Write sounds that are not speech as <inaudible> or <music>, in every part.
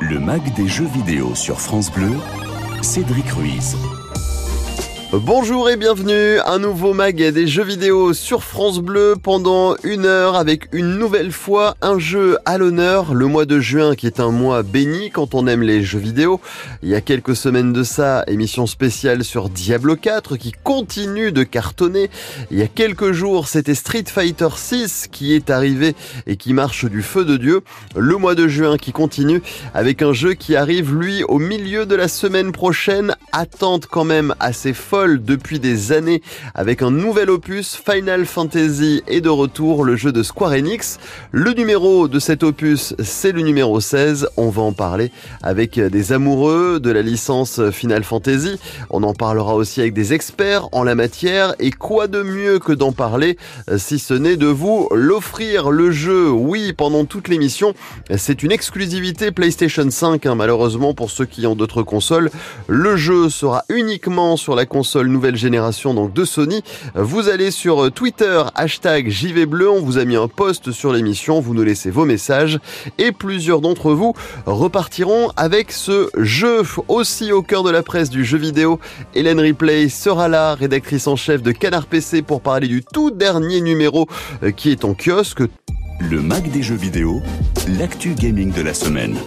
Le mag des jeux vidéo sur France Bleu, Cédric Ruiz. Bonjour et bienvenue, un nouveau mag des jeux vidéo sur France Bleu pendant une heure avec une nouvelle fois un jeu à l'honneur, le mois de juin qui est un mois béni quand on aime les jeux vidéo. Il y a quelques semaines de ça, émission spéciale sur Diablo 4 qui continue de cartonner. Il y a quelques jours, c'était Street Fighter 6 qui est arrivé et qui marche du feu de Dieu. Le mois de juin qui continue avec un jeu qui arrive lui au milieu de la semaine prochaine, attente quand même assez folle depuis des années avec un nouvel opus, Final Fantasy est de retour, le jeu de Square Enix. Le numéro de cet opus, c'est le numéro 16. On va en parler avec des amoureux de la licence Final Fantasy. On en parlera aussi avec des experts en la matière. Et quoi de mieux que d'en parler si ce n'est de vous l'offrir le jeu Oui, pendant toute l'émission. C'est une exclusivité PlayStation 5, hein, malheureusement pour ceux qui ont d'autres consoles. Le jeu sera uniquement sur la console nouvelle génération donc de Sony. Vous allez sur Twitter, hashtag JVBleu, on vous a mis un post sur l'émission, vous nous laissez vos messages et plusieurs d'entre vous repartiront avec ce jeu aussi au cœur de la presse du jeu vidéo. Hélène Ripley sera là, rédactrice en chef de Canard PC pour parler du tout dernier numéro euh, qui est en kiosque. Le mag des jeux vidéo, l'actu gaming de la semaine.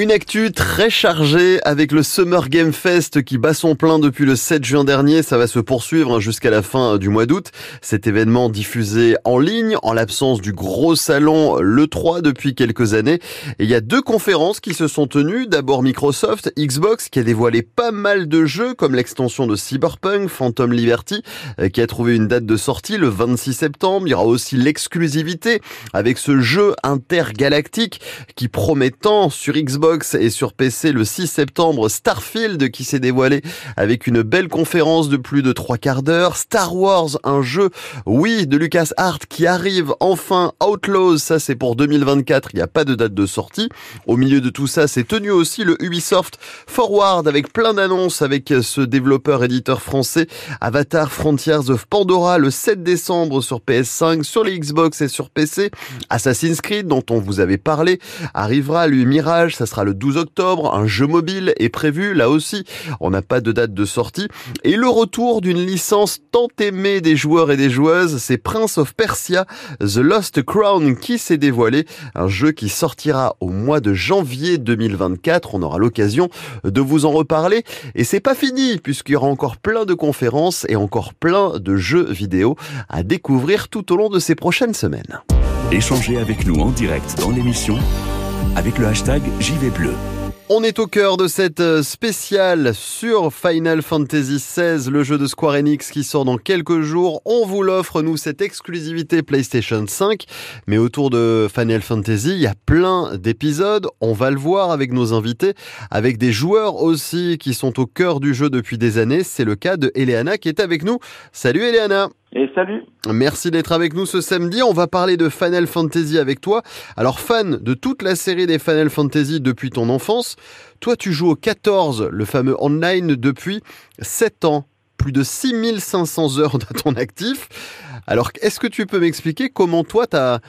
Une actu très chargée avec le Summer Game Fest qui bat son plein depuis le 7 juin dernier. Ça va se poursuivre jusqu'à la fin du mois d'août. Cet événement diffusé en ligne en l'absence du gros salon le 3 depuis quelques années. Et il y a deux conférences qui se sont tenues. D'abord Microsoft, Xbox qui a dévoilé pas mal de jeux comme l'extension de Cyberpunk, Phantom Liberty euh, qui a trouvé une date de sortie le 26 septembre. Il y aura aussi l'exclusivité avec ce jeu intergalactique qui promet tant sur Xbox et sur PC le 6 septembre Starfield qui s'est dévoilé avec une belle conférence de plus de trois quarts d'heure. Star Wars, un jeu, oui, de Lucas Art qui arrive enfin. Outlaws, ça c'est pour 2024, il n'y a pas de date de sortie. Au milieu de tout ça, c'est tenu aussi le Ubisoft Forward avec plein d'annonces avec ce développeur éditeur français Avatar Frontiers of Pandora le 7 décembre sur PS5, sur les Xbox et sur PC. Assassin's Creed dont on vous avait parlé arrivera lui Mirage, ça sera le 12 octobre. Un jeu mobile est prévu, là aussi. On n'a pas de date de sortie. Et le retour d'une licence tant aimée des joueurs et des joueuses, c'est Prince of Persia, The Lost Crown qui s'est dévoilé. Un jeu qui sortira au mois de janvier 2024. On aura l'occasion de vous en reparler. Et c'est pas fini, puisqu'il y aura encore plein de conférences et encore plein de jeux vidéo à découvrir tout au long de ces prochaines semaines. Échangez avec nous en direct dans l'émission avec le hashtag JVBleu. On est au cœur de cette euh, spéciale sur Final Fantasy XVI, le jeu de Square Enix qui sort dans quelques jours. On vous l'offre, nous, cette exclusivité PlayStation 5. Mais autour de Final Fantasy, il y a plein d'épisodes. On va le voir avec nos invités, avec des joueurs aussi qui sont au cœur du jeu depuis des années. C'est le cas de Eleana qui est avec nous. Salut Eleana et salut Merci d'être avec nous ce samedi. On va parler de Final Fantasy avec toi. Alors, fan de toute la série des Final Fantasy depuis ton enfance, toi tu joues au 14, le fameux online, depuis 7 ans. Plus de 6500 heures de ton actif. Alors, est-ce que tu peux m'expliquer comment toi, tu as,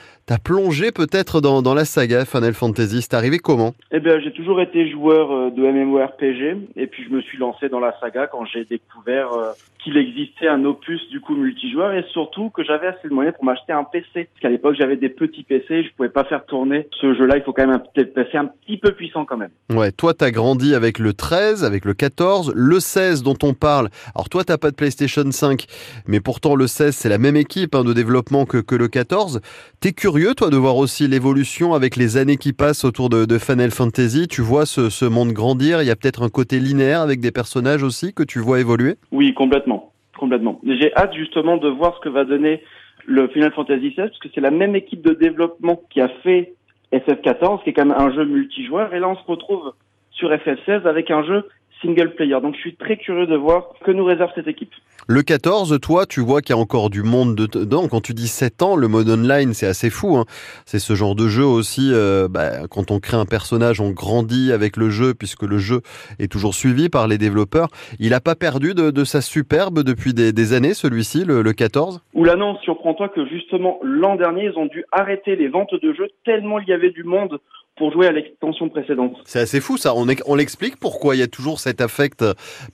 plongé peut-être dans, dans, la saga Final Fantasy? C'est arrivé comment? Eh bien, j'ai toujours été joueur euh, de MMORPG et puis je me suis lancé dans la saga quand j'ai découvert euh, qu'il existait un opus du coup multijoueur et surtout que j'avais assez de moyens pour m'acheter un PC. Parce qu'à l'époque j'avais des petits PC, je pouvais pas faire tourner ce jeu-là. Il faut quand même un PC un petit peu puissant quand même. Ouais, toi t'as grandi avec le 13, avec le 14, le 16 dont on parle. Alors toi t'as pas de PlayStation 5, mais pourtant le 16 c'est la même équipe hein, de développement que, le 14. T'es curieux toi de voir aussi l'évolution avec les années qui passent autour de, Final Fantasy? Tu vois ce, monde grandir? Il y a peut-être un côté linéaire avec des personnages aussi que tu vois évoluer? Oui, complètement complètement. J'ai hâte justement de voir ce que va donner le Final Fantasy XVI, parce que c'est la même équipe de développement qui a fait FF14, qui est quand même un jeu multijoueur, et là on se retrouve sur FF16 avec un jeu single player. Donc je suis très curieux de voir que nous réserve cette équipe. Le 14, toi, tu vois qu'il y a encore du monde dedans. Quand tu dis 7 ans, le mode online, c'est assez fou. Hein. C'est ce genre de jeu aussi. Euh, bah, quand on crée un personnage, on grandit avec le jeu, puisque le jeu est toujours suivi par les développeurs. Il n'a pas perdu de, sa superbe depuis des, années, celui-ci, le, le 14 Oula non, surprends-toi que justement l'an dernier, ils ont dû arrêter les ventes de jeux tellement il y avait du monde pour jouer à l'extension précédente. C'est assez fou ça. On, l'explique pourquoi il y a toujours cet affect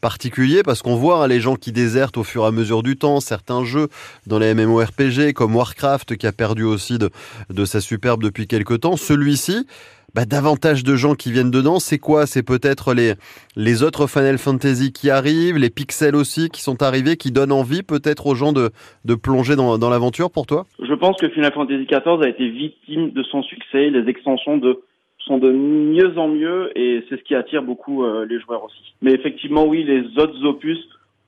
particulier parce qu'on voit hein, les gens qui désertent au fur et à mesure du temps certains jeux dans les MMORPG comme Warcraft qui a perdu aussi de, de sa superbe depuis quelques temps. Celui-ci, bah, davantage de gens qui viennent dedans. C'est quoi? C'est peut-être les, les autres Final Fantasy qui arrivent, les pixels aussi qui sont arrivés, qui donnent envie peut-être aux gens de, de plonger dans, dans l'aventure pour toi? Je pense que Final Fantasy XIV a été victime de son succès. Les extensions sont de mieux en mieux et c'est ce qui attire beaucoup euh, les joueurs aussi. Mais effectivement, oui, les autres opus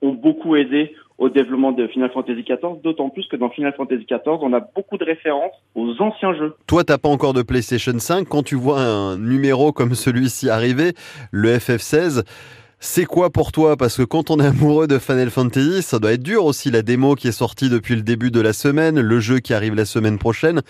ont beaucoup aidé au développement de Final Fantasy XIV, d'autant plus que dans Final Fantasy XIV, on a beaucoup de références aux anciens jeux. Toi, t'as pas encore de PlayStation 5. Quand tu vois un numéro comme celui-ci arriver, le FF16, c'est quoi pour toi? Parce que quand on est amoureux de Final Fantasy, ça doit être dur aussi la démo qui est sortie depuis le début de la semaine, le jeu qui arrive la semaine prochaine.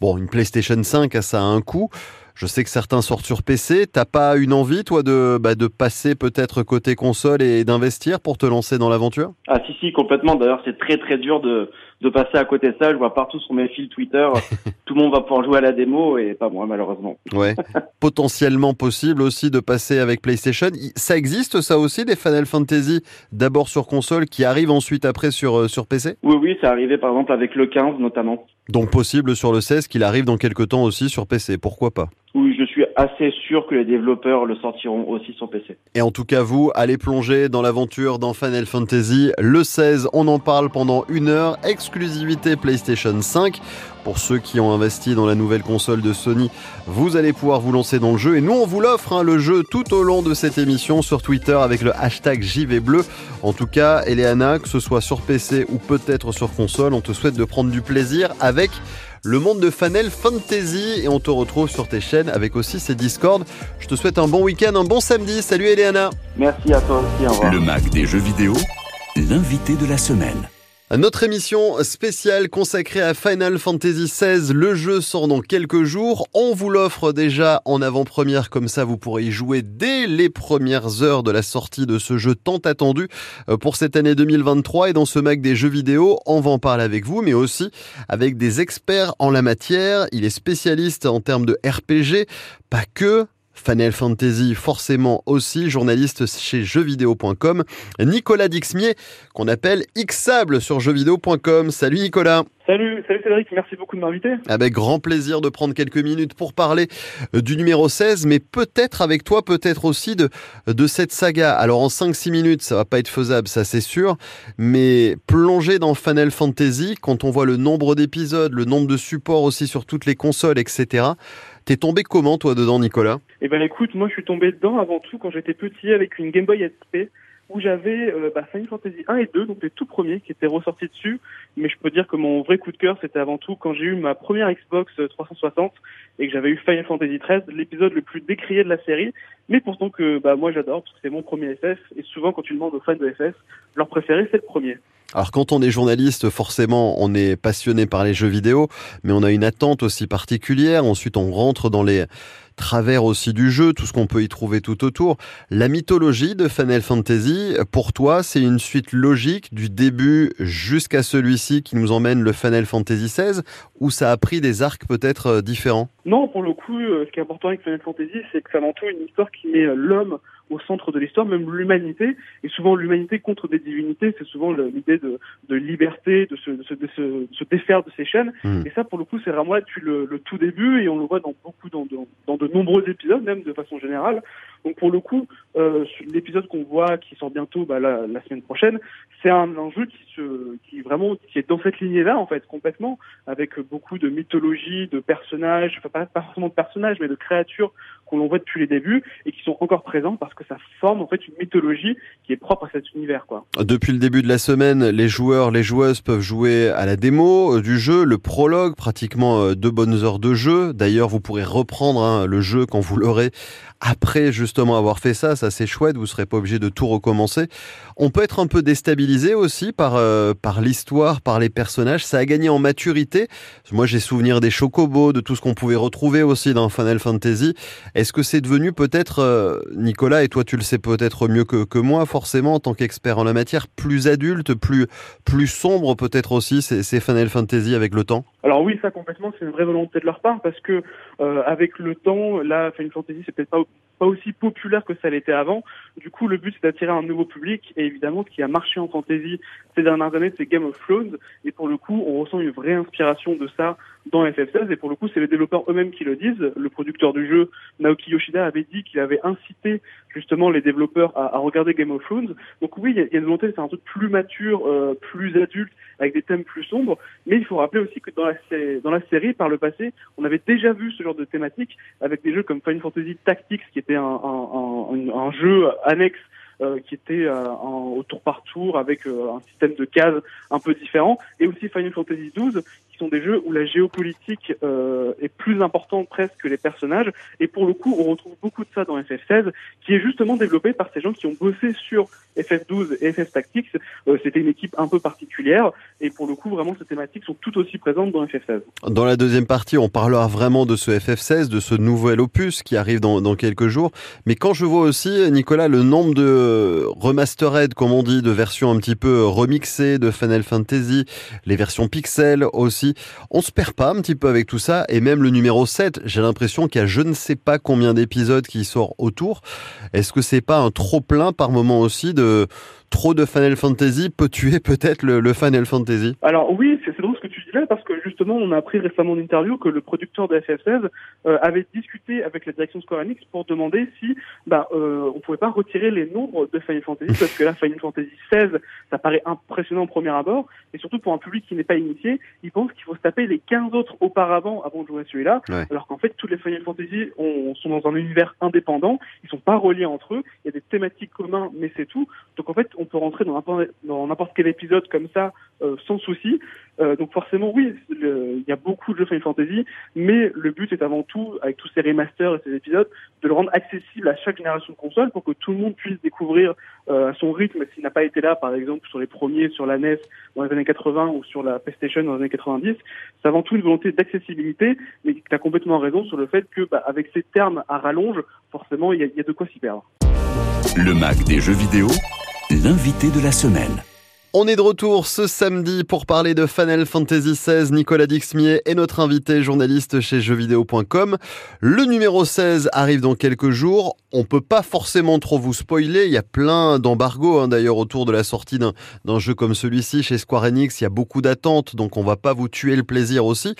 Bon, une PlayStation 5, ça a un coût. Je sais que certains sortent sur PC. T'as pas une envie, toi, de, bah, de passer peut-être côté console et d'investir pour te lancer dans l'aventure? Ah si, si, complètement. D'ailleurs, c'est très très dur de, de passer à côté de ça. Je vois partout sur mes fils Twitter, <laughs> tout le monde va pouvoir jouer à la démo et pas moi, malheureusement. Ouais. <laughs> Potentiellement possible aussi de passer avec PlayStation. Ça existe, ça aussi, des Final Fantasy d'abord sur console qui arrivent ensuite après sur, euh, sur PC Oui, oui, c'est arrivé par exemple avec le 15 notamment. Donc possible sur le 16 qu'il arrive dans quelques temps aussi sur PC, pourquoi pas? Oui, assez sûr que les développeurs le sortiront aussi sur PC. Et en tout cas, vous, allez plonger dans l'aventure dans Final Fantasy. Le 16, on en parle pendant une heure, exclusivité PlayStation 5. Pour ceux qui ont investi dans la nouvelle console de Sony, vous allez pouvoir vous lancer dans le jeu. Et nous, on vous l'offre, hein, le jeu, tout au long de cette émission sur Twitter avec le hashtag JVBleu. En tout cas, Eleana, que ce soit sur PC ou peut-être sur console, on te souhaite de prendre du plaisir avec le monde de Fanel Fantasy et on te retrouve sur tes chaînes avec aussi ces Discord. Je te souhaite un bon week-end, un bon samedi. Salut Eleana. Merci à toi aussi. Au revoir. Le Mac des jeux vidéo, l'invité de la semaine. Notre émission spéciale consacrée à Final Fantasy XVI, le jeu sort dans quelques jours. On vous l'offre déjà en avant-première, comme ça vous pourrez y jouer dès les premières heures de la sortie de ce jeu tant attendu euh, pour cette année 2023. Et dans ce Mac des jeux vidéo, on va en parler avec vous, mais aussi avec des experts en la matière. Il est spécialiste en termes de RPG, pas que, Final Fantasy forcément aussi, journaliste chez jeuxvideo.com, Nicolas Dixmier, qu'on appelle Xable sur jeuxvideo.com. Salut Nicolas Salut, salut Cédric, merci beaucoup de m'inviter. Avec grand plaisir de prendre quelques minutes pour parler euh, du numéro 16, mais peut-être avec toi, peut-être aussi de, de cette saga. Alors en 5-6 minutes, ça va pas être faisable, ça c'est sûr, mais plonger dans Final Fantasy, quand on voit le nombre d'épisodes, le nombre de supports aussi sur toutes les consoles, etc., T'es tombé comment toi dedans, Nicolas? Eh ben écoute, moi je suis tombé dedans avant tout quand j'étais petit avec une Game Boy SP où j'avais euh, bah, Final Fantasy 1 et 2, donc les tout premiers qui étaient ressortis dessus. Mais je peux dire que mon vrai coup de cœur, c'était avant tout quand j'ai eu ma première Xbox 360 et que j'avais eu Final Fantasy 13, l'épisode le plus décrié de la série. Mais pourtant que bah moi j'adore parce que c'est mon premier FF et souvent quand tu demandes aux fans de FF, leur préféré c'est le premier. Alors quand on est journaliste, forcément, on est passionné par les jeux vidéo, mais on a une attente aussi particulière. Ensuite, on rentre dans les travers aussi du jeu, tout ce qu'on peut y trouver tout autour. La mythologie de Final Fantasy, pour toi, c'est une suite logique du début jusqu'à celui-ci qui nous emmène le Final Fantasy XVI, ou ça a pris des arcs peut-être euh, différents? Non, pour le coup, euh, ce qui est important avec Final Fantasy, c'est que ça tout une histoire qui met euh, l'homme au centre de l'histoire, même l'humanité, et souvent l'humanité contre des divinités, c'est souvent l'idée de, de, liberté, de se, de, se, de, se, défaire de ces chaînes. Hmm. Et ça, pour le coup, c'est vraiment depuis le, le, tout début, et on le voit dans beaucoup, dans, dans, dans de nombreux épisodes, même de façon générale. Donc pour le coup, euh, l'épisode qu'on voit, qui sort bientôt bah, la, semaine prochaine, c'est un, un, jeu qui se, vraiment, qui est dans cette lignée-là en fait complètement, avec beaucoup de mythologie, de personnages, enfin pas, forcément de personnages, mais de créatures qu'on voit depuis les débuts et qui sont encore présents parce que ça forme en fait une mythologie qui est propre à cet univers. Depuis le début de la semaine, les joueurs, les joueuses peuvent jouer à la démo euh, du jeu, le prologue, pratiquement euh, deux bonnes heures de jeu. D'ailleurs, vous pourrez reprendre hein, le jeu quand vous l'aurez après justement avoir fait ça, ça c'est chouette, vous serez pas obligé de tout recommencer. On peut être un peu déstabilisé aussi par euh, par l'histoire, par les personnages. Ça a gagné en maturité. Moi, j'ai souvenir des chocobos, de tout ce qu'on pouvait retrouver aussi dans Final Fantasy. Est-ce que c'est devenu peut-être, euh, Nicolas, et toi tu le sais peut-être mieux que, que moi, forcément, en tant qu'expert en la matière, plus adulte, plus plus sombre peut-être aussi ces, ces Final Fantasy avec le temps? Alors oui, ça complètement, c'est une vraie volonté de leur part parce que euh, avec le temps, là, Final Fantasy, c'est peut-être pas pas aussi populaire que ça l'était avant. Du coup, le but, c'est d'attirer un nouveau public. Et évidemment, ce qui a marché en fantasy ces dernières années, c'est Game of Thrones. Et pour le coup, on ressent une vraie inspiration de ça dans FF16. Et pour le coup, c'est les développeurs eux-mêmes qui le disent. Le producteur du jeu, Naoki Yoshida, avait dit qu'il avait incité justement les développeurs à, regarder Game of Thrones. Donc oui, il y, a, une volonté de faire un truc plus mature, euh, plus adulte, avec des thèmes plus sombres. Mais il faut rappeler aussi que dans la, série, par le passé, on avait déjà vu ce genre de thématique avec des jeux comme Final Fantasy Tactics, qui était un, un, un jeu annexe euh, qui était euh, au tour par tour avec euh, un système de cases un peu différent, et aussi Final Fantasy XII qui sont des jeux où la géopolitique euh, est plus importante presque que les personnages. Et pour le coup, on retrouve beaucoup de ça dans FF16, qui est justement développé par ces gens qui ont bossé sur FF12 et FF Tactics. Euh, C'était une équipe un peu particulière. Et pour le coup, vraiment, ces thématiques sont tout aussi présentes dans FF16. Dans la deuxième partie, on parlera vraiment de ce FF16, de ce nouvel opus qui arrive dans, dans quelques jours. Mais quand je vois aussi, Nicolas, le nombre de remastered, comme on dit, de versions un petit peu remixées de Final Fantasy, les versions pixel aussi, on se perd pas un petit peu avec tout ça. Et même le numéro 7, j'ai l'impression qu'il y a je ne sais pas combien d'épisodes qui sortent autour. Est-ce que c'est pas un trop plein par moment aussi de trop de Final Fantasy? Peut tuer peut-être le, le, Final Fantasy? Alors oui, c'est drôle parce que justement, on a appris récemment en interview que le producteur de FF16 euh, avait discuté avec la direction Square Enix pour demander si bah, euh, on pouvait pas retirer les nombres de Final Fantasy, parce que là, Final Fantasy 16, ça paraît impressionnant au premier abord, et surtout pour un public qui n'est pas initié, il pense qu'il faut se taper les 15 autres auparavant avant de jouer à celui-là, ouais. alors qu'en fait, tous les Final Fantasy ont, sont dans un univers indépendant, ils sont pas reliés entre eux, il y a des thématiques communes, mais c'est tout. Donc en fait, on peut rentrer dans n'importe quel épisode comme ça euh, sans souci. Euh, donc forcément, oui, il y a beaucoup de jeux Final Fantasy, mais le but est avant tout, avec tous ces remasters et ces épisodes, de le rendre accessible à chaque génération de console pour que tout le monde puisse découvrir euh, à son rythme s'il n'a pas été là, par exemple, sur les premiers, sur la NES dans les années 80 ou sur la PlayStation dans les années 90. C'est avant tout une volonté d'accessibilité, mais tu as complètement raison sur le fait que, bah, avec ces termes à rallonge, forcément, il y, y a de quoi s'y perdre. Le Mac des jeux vidéo l'invité de la semaine. On est de retour ce samedi pour parler de Final Fantasy XVI. Nicolas Dixmier est notre invité, journaliste chez jeuxvideo.com. Le numéro 16 arrive dans quelques jours. On peut pas forcément trop vous spoiler. Il y a plein d'embargos hein, d'ailleurs autour de la sortie d'un jeu comme celui-ci chez Square Enix. Il y a beaucoup d'attentes, donc on va pas vous tuer le plaisir aussi.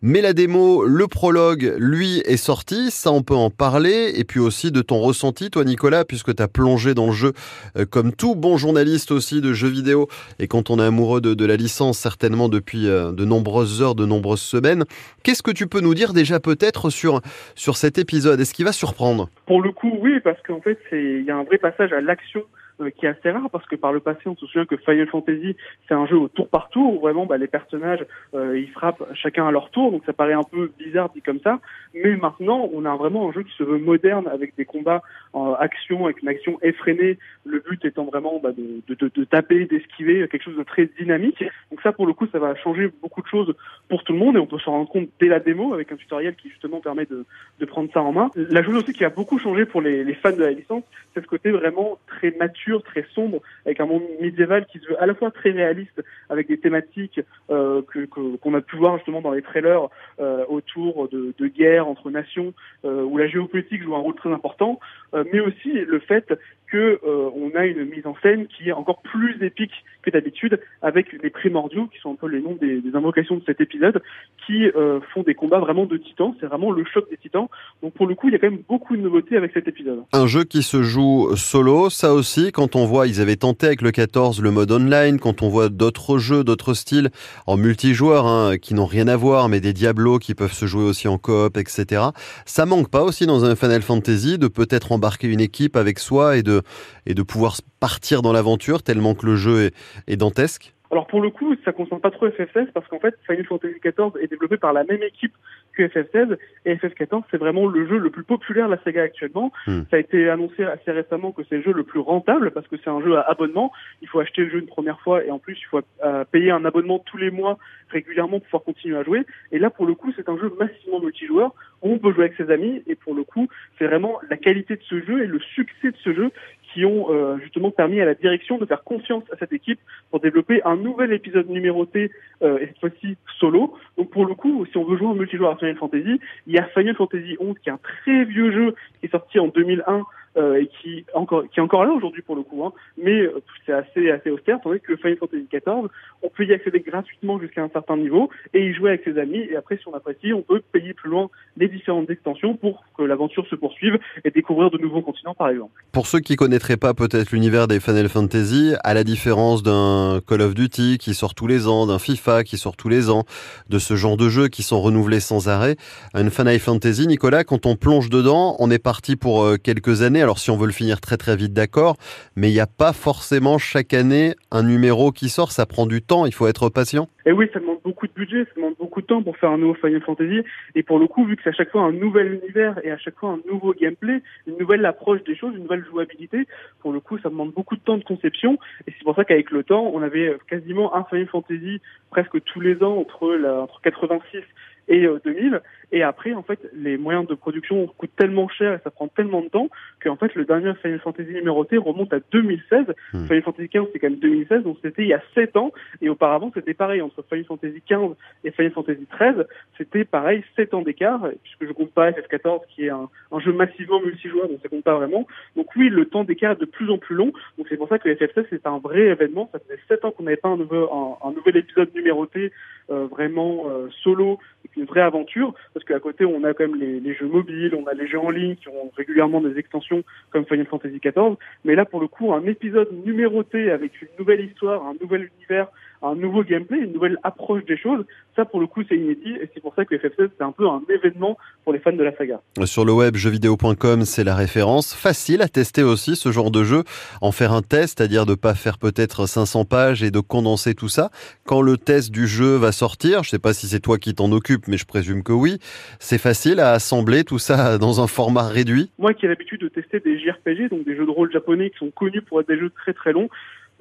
Mais la démo, le prologue, lui, est sorti. Ça, on peut en parler. Et puis aussi de ton ressenti, toi, Nicolas, puisque tu as plongé dans le jeu euh, comme tout bon journaliste aussi de jeux vidéo et quand on est amoureux de, de la licence, certainement depuis euh, de nombreuses heures, de nombreuses semaines. Qu'est-ce que tu peux nous dire déjà peut-être sur, sur cet épisode? Est-ce qu'il va surprendre? Pour le coup, oui, parce qu'en fait, il y a un vrai passage à l'action qui est assez rare parce que par le passé on se souvient que Final Fantasy c'est un jeu au tour par tour où vraiment bah, les personnages euh, ils frappent chacun à leur tour donc ça paraît un peu bizarre dit comme ça mais maintenant on a vraiment un jeu qui se veut moderne avec des combats en action avec une action effrénée le but étant vraiment bah, de, de, de, taper d'esquiver quelque chose de très dynamique. Donc ça pour le coup ça va changer beaucoup de choses pour tout le monde et on peut s'en rendre compte dès la démo avec un tutoriel qui justement permet de, de prendre ça en main. La chose aussi qui a beaucoup changé pour les, les fans de la licence c'est ce côté vraiment très mature très sombre, avec un monde médiéval qui se veut à la fois très réaliste, avec des thématiques euh, que qu'on a pu voir justement dans les trailers euh, autour de, de guerres entre nations, euh, où la géopolitique joue un rôle très important, euh, mais aussi le fait euh, on a une mise en scène qui est encore plus épique que d'habitude, avec les primordiaux qui sont un peu les noms des, des invocations de cet épisode, qui euh, font des combats vraiment de titans. C'est vraiment le choc des titans. Donc pour le coup, il y a quand même beaucoup de nouveautés avec cet épisode. Un jeu qui se joue solo, ça aussi, quand on voit, ils avaient tenté avec le 14 le mode online, quand on voit d'autres jeux, d'autres styles en multijoueur, hein, qui n'ont rien à voir, mais des Diablos qui peuvent se jouer aussi en coop, etc. Ça manque pas aussi dans un Final Fantasy de peut-être embarquer une équipe avec soi et de et de pouvoir partir dans l'aventure tellement que le jeu est, dantesque alors pour le coup, ça concerne pas trop FF16 parce qu'en fait, Final Fantasy XIV est développé par la même équipe que FF16 et FF14 c'est vraiment le jeu le plus populaire de la saga actuellement. Mm. Ça a été annoncé assez récemment que c'est le jeu le plus rentable parce que c'est un jeu à abonnement. Il faut acheter le jeu une première fois et en plus il faut euh, payer un abonnement tous les mois régulièrement pour pouvoir continuer à jouer. Et là pour le coup, c'est un jeu massivement multijoueur où on peut jouer avec ses amis et pour le coup, c'est vraiment la qualité de ce jeu et le succès de ce jeu qui ont euh, justement permis à la direction de faire confiance à cette équipe pour développer un nouvel épisode numéroté, euh, et cette fois-ci solo. Donc pour le coup, si on veut jouer en multijoueur à Final Fantasy, il y a Final Fantasy 11 qui est un très vieux jeu qui est sorti en 2001 euh, et qui encore qui est encore là aujourd'hui pour le coup, hein. mais euh, c'est assez assez austère, tandis que Final Fantasy XIV, on peut y accéder gratuitement jusqu'à un certain niveau et y jouer avec ses amis, et après si on apprécie, on peut payer plus loin les différentes extensions pour que l'aventure se poursuive et découvrir de nouveaux continents par exemple. Pour ceux qui connaîtraient pas peut-être l'univers des Final Fantasy, à la différence d'un Call of Duty qui sort tous les ans, d'un FIFA qui sort tous les ans, de ce genre de jeux qui sont renouvelés sans arrêt, une Final Fantasy, Nicolas, quand on plonge dedans, on est parti pour euh, quelques années alors si on veut le finir très très vite, d'accord, mais il n'y a pas forcément chaque année un numéro qui sort, ça prend du temps, il faut être patient. Et oui, ça demande beaucoup de budget, ça demande beaucoup de temps pour faire un nouveau Final Fantasy. Et pour le coup, vu que c'est à chaque fois un nouvel univers et à chaque fois un nouveau gameplay, une nouvelle approche des choses, une nouvelle jouabilité, pour le coup, ça demande beaucoup de temps de conception. Et c'est pour ça qu'avec le temps, on avait quasiment un Final Fantasy presque tous les ans entre, la, entre 86 et 2000. Et après, en fait, les moyens de production coûtent tellement cher et ça prend tellement de temps qu'en fait, le dernier Final Fantasy numéroté remonte à 2016. Hmm. Final Fantasy XV, c'est quand même 2016, donc c'était il y a 7 ans. Et auparavant, c'était pareil entre Final Fantasy XV et Final Fantasy XIII. C'était pareil, 7 ans d'écart, puisque je compte pas FF14, qui est un, un jeu massivement multijoueur, donc ça compte pas vraiment. Donc oui, le temps d'écart est de plus en plus long. Donc c'est pour ça que FF16, c'est un vrai événement. Ça faisait 7 ans qu'on n'avait pas un, nouveau, un, un nouvel épisode numéroté euh, vraiment euh, solo, une vraie aventure, parce qu'à côté on a quand même les, les, jeux mobiles, on a les jeux en ligne qui ont régulièrement des extensions comme Final Fantasy XIV, mais là pour le coup un épisode numéroté avec une nouvelle histoire, un nouvel univers, un nouveau gameplay, une nouvelle approche des choses. Ça, pour le coup, c'est inédit et c'est pour ça que FF16, c'est un peu un événement pour les fans de la saga. Sur le web, jeuxvideo.com, c'est la référence. Facile à tester aussi ce genre de jeu. En faire un test, c'est-à-dire de pas faire peut-être 500 pages et de condenser tout ça. Quand le test du jeu va sortir, je sais pas si c'est toi qui t'en occupes, mais je présume que oui, c'est facile à assembler tout ça <laughs> dans un format réduit. Moi qui ai l'habitude de tester des JRPG, donc des jeux de rôle japonais qui sont connus pour être des jeux très très longs,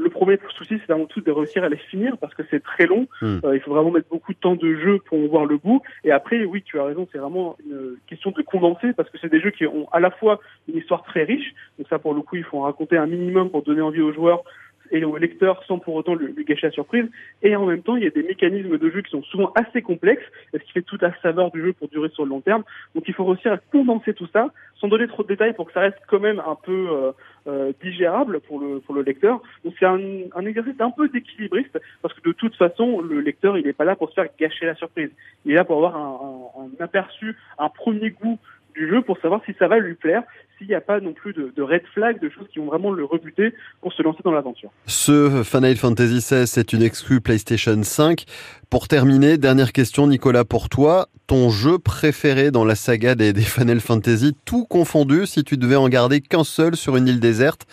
le premier souci, c'est avant tout de réussir à les finir parce que c'est très long. Hmm. Euh, il faut vraiment mettre beaucoup de temps de jeu pour voir le bout. Et après, oui, tu as raison, c'est vraiment une question de condenser parce que c'est des jeux qui ont à la fois une histoire très riche. Donc ça, pour le coup, il faut en raconter un minimum pour donner envie aux joueurs et au lecteur sans pour autant lui, gâcher la surprise. Et en même temps, il y a des mécanismes de jeu qui sont souvent assez complexes, ce qui fait toute la saveur du jeu pour durer sur le long terme. Donc il faut réussir à condenser tout ça, sans donner trop de détails pour que ça reste quand même un peu euh, euh, digérable pour le pour le lecteur. Donc c'est un, un, exercice un peu d'équilibriste, parce que de toute façon, le lecteur, il n'est pas là pour se faire gâcher la surprise. Il est là pour avoir un, un, un aperçu, un premier goût du jeu pour savoir si ça va lui plaire, s'il n'y a pas non plus de, red flag, de choses qui vont vraiment le rebuter pour se lancer dans l'aventure. Ce Final Fantasy XVI, c'est une exclue PlayStation 5. Pour terminer, dernière question, Nicolas, pour toi, ton jeu préféré dans la saga des Final Fantasy, tout confondu, si tu devais en garder qu'un seul sur une île déserte,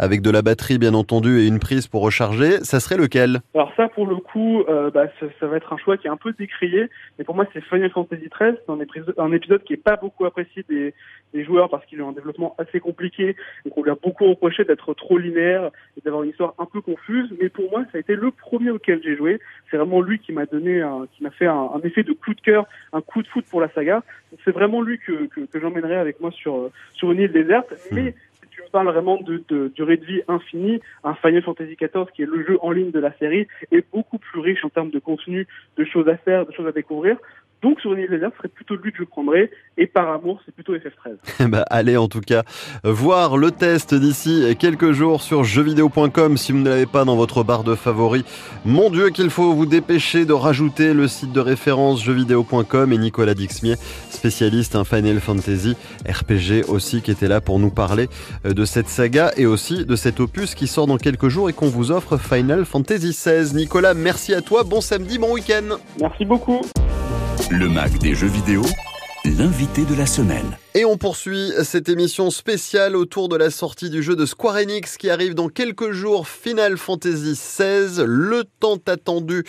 avec de la batterie bien entendu et une prise pour recharger, ça serait lequel? Alors ça pour le coup, euh, bah, ça, ça, va être un choix qui est un peu décrié, mais pour moi c'est Final Fantasy XIII, c'est un épisode, qui est pas beaucoup apprécié des, des joueurs parce qu'il a un développement assez compliqué, donc on lui a beaucoup reproché d'être trop linéaire et d'avoir une histoire un peu confuse, mais pour moi ça a été le premier auquel j'ai joué, c'est vraiment lui qui m'a donné, un, qui m'a fait un, un, effet de coup de cœur, un coup de foot pour la saga, c'est vraiment lui que, que, que j'emmènerai avec moi sur, sur une île déserte, mais mmh tu me parles vraiment de, de, durée de vie infinie, un Final Fantasy XIV qui est le jeu en ligne de la série est beaucoup plus riche en termes de contenu, de choses à faire, de choses à découvrir. Donc sur une île déserte, ce serait plutôt lui que je prendrais. Et par amour, c'est plutôt FF13. bah, allez en tout cas voir le test d'ici quelques jours sur jeuxvideo.com si vous ne l'avez pas dans votre barre de favoris. Mon Dieu qu'il faut vous dépêcher de rajouter le site de référence jeuxvideo.com et Nicolas Dixmier, spécialiste en Final Fantasy RPG aussi qui était là pour nous parler euh, de cette saga et aussi de cet opus qui sort dans quelques jours et qu'on vous offre Final Fantasy XVI. Nicolas, merci à toi, bon samedi, bon week-end. Merci beaucoup. Le Mac des jeux vidéo, l'invité de la semaine. Et on poursuit cette émission spéciale autour de la sortie du jeu de Square Enix qui arrive dans quelques jours, Final Fantasy XVI, le temps attendu,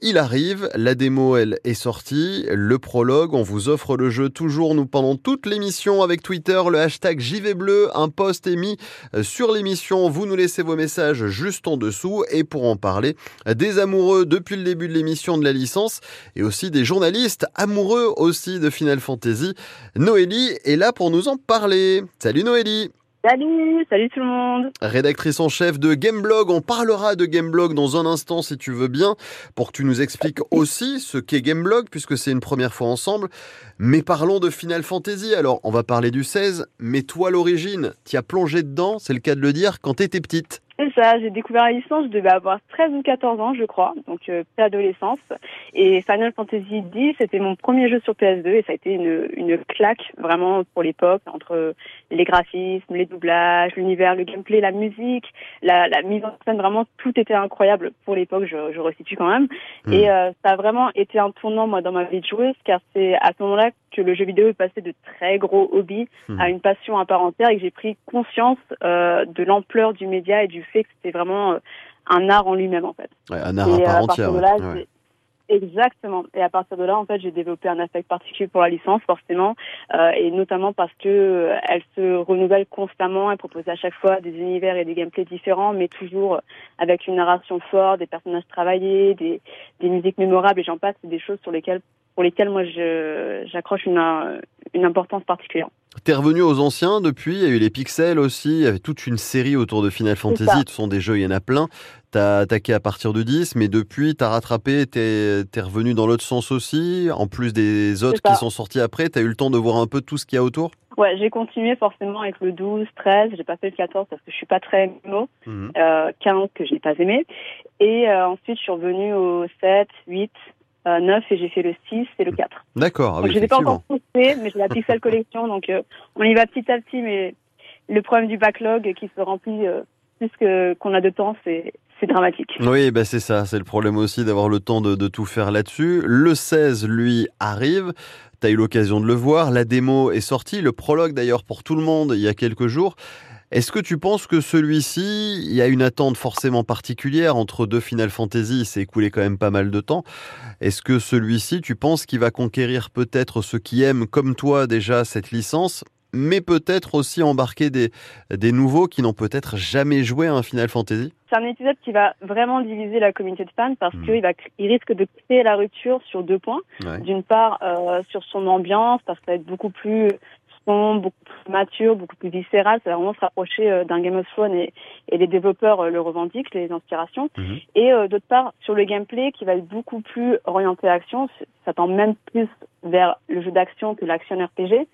il arrive, la démo elle est sortie, le prologue, on vous offre le jeu toujours. Nous pendant toute l'émission avec Twitter, le hashtag JV Bleu, un post est mis euh, sur l'émission, vous nous laissez vos messages juste en dessous. Et pour en parler, des amoureux depuis le début de l'émission de la licence et aussi des journalistes amoureux aussi de Final Fantasy, Noélie est là pour nous en parler. Salut Noélie Salut, salut tout le monde. Rédactrice en chef de Gameblog, on parlera de Gameblog dans un instant si tu veux bien, pour que tu nous expliques aussi ce qu'est Gameblog, puisque c'est une première fois ensemble. Mais parlons de Final Fantasy. Alors, on va parler du 16, mais toi, l'origine, t'y as plongé dedans, c'est le cas de le dire, quand t'étais petite. C'est ça, j'ai découvert la licence, je devais avoir 13 ou 14 ans, je crois, donc euh, préadolescence. Et Final Fantasy X, c'était mon premier jeu sur PS2 et ça a été une, une claque vraiment pour l'époque, entre les graphismes, les doublages, l'univers, le gameplay, la musique, la, la, mise en scène, vraiment tout était incroyable pour l'époque, je, je resitue quand même. Hmm. Et euh, ça a vraiment été un tournant, moi, dans ma vie de joueuse, car c'est à ce moment-là que le jeu vidéo est passé de très gros hobby hmm. à une passion à part entière et que j'ai pris conscience euh, de l'ampleur du média et du fait que c'était vraiment euh, un art en lui-même en fait. Ouais, un art à part entière. Exactement. Et à partir de là, en fait, j'ai développé un affect particulier pour la licence, forcément, euh, et notamment parce que euh, elle se renouvelle constamment. Elle propose à chaque fois des univers et des gameplays différents, mais toujours avec une narration forte, des personnages travaillés, des, des musiques mémorables, et j'en passe. C'est des choses sur lesquelles pour lesquels moi j'accroche une, une importance particulière. T'es revenu aux anciens depuis, il y a eu les pixels aussi, il y avait toute une série autour de Final Fantasy, ce sont des jeux, il y en a plein. T'as attaqué à partir de 10, mais depuis t'as rattrapé, t'es es revenu dans l'autre sens aussi, en plus des autres qui sont sortis après, t'as eu le temps de voir un peu tout ce qu'il y a autour? Ouais, j'ai continué forcément avec le 12, 13, j'ai pas fait le 14 parce que je suis pas très MMO, mmh. euh, 15 que j'ai pas aimé, et euh, ensuite je suis revenu au 7, 8, 9 euh, et j'ai fait le 6 et le 4. D'accord. Ah je ne pas encore poussé, mais j'ai la Pixel Collection, donc euh, on y va petit à petit, mais le problème du backlog qui se remplit euh, plus qu'on a de temps, c'est dramatique. Oui, bah c'est ça, c'est le problème aussi d'avoir le temps de, de tout faire là-dessus. Le 16, lui, arrive. Tu as eu l'occasion de le voir. La démo est sortie. Le prologue, d'ailleurs, pour tout le monde, il y a quelques jours. Est-ce que tu penses que celui-ci, il y a une attente forcément particulière entre deux Final Fantasy, il s'est écoulé quand même pas mal de temps. Est-ce que celui-ci, tu penses qu'il va conquérir peut-être ceux qui aiment comme toi déjà cette licence, mais peut-être aussi embarquer des, des nouveaux qui n'ont peut-être jamais joué à un Final Fantasy? C'est un épisode qui va vraiment diviser la communauté de fans parce hmm. qu'il il risque de créer la rupture sur deux points. D'une part, euh, sur son ambiance, parce que ça va être beaucoup plus beaucoup plus mature, beaucoup plus viscéral. Ça va vraiment se rapprocher euh, d'un Game of Thrones et, et les développeurs euh, le revendiquent, les inspirations. Mhm. Et euh, d'autre part, sur le gameplay qui va être beaucoup plus orienté action, ça tend même plus vers le jeu d'action que l'action RPG